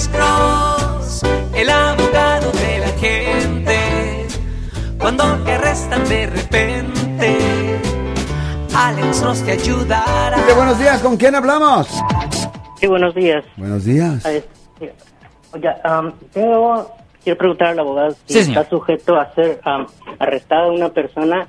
Alex Cross, el abogado de la gente. Cuando te arrestan de repente, Alex Cross te ayudará. Buenos días, ¿con quién hablamos? Sí, buenos días. Buenos días. Es- Oye, am, tengo, quiero preguntar al abogado si Sí, está sujeto a ser am, arrestada una persona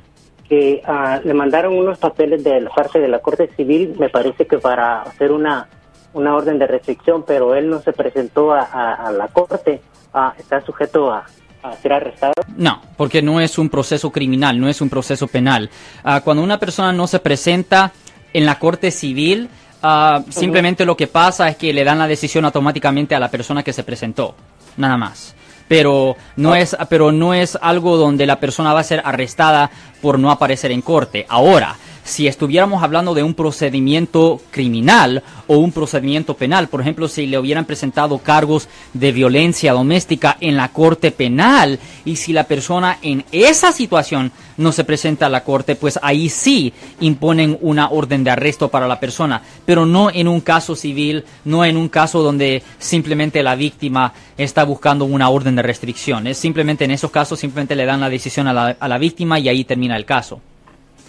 que ah, le mandaron unos papeles de la parte de la Corte Civil, me parece que para hacer una, una orden de restricción, pero él no se presentó a, a- a la Corte. Ah, ¿Está sujeto a, a ser arrestado? No, porque no es un proceso criminal, no es un proceso penal. Ah, cuando una persona no se presenta en la corte civil, ah, simplemente lo que pasa es que le dan la decisión automáticamente a la persona que se presentó, nada más. Pero no es, pero no es algo donde la persona va a ser arrestada por no aparecer en corte. Ahora, si estuviéramos hablando de un procedimiento criminal o un procedimiento penal, por ejemplo, si le hubieran presentado cargos de violencia doméstica en la corte penal y si la persona en esa situación no se presenta a la corte, pues ahí sí imponen una orden de arresto para la persona, pero no en un caso civil, no en un caso donde simplemente la víctima está buscando una orden de restricción. Es simplemente en esos casos simplemente le dan la decisión a la, a la víctima y ahí termina el caso.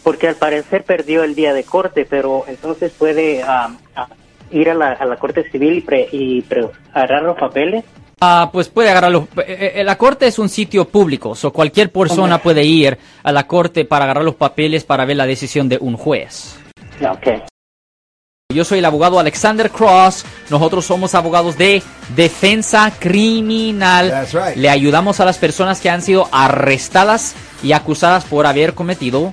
Porque al parecer perdió el día de corte, pero entonces puede ah, ah, ir a la, a la Corte Civil y, pre- y pre- agarrar los papeles. Ah, pues puede agarrarlo. Eh, eh, La corte es un sitio público, so cualquier persona puede ir a la corte para agarrar los papeles para ver la decisión de un juez. Ok. Yo soy el abogado Alexander Cross. Nosotros somos abogados de defensa criminal. That's right. Le ayudamos a las personas que han sido arrestadas y acusadas por haber cometido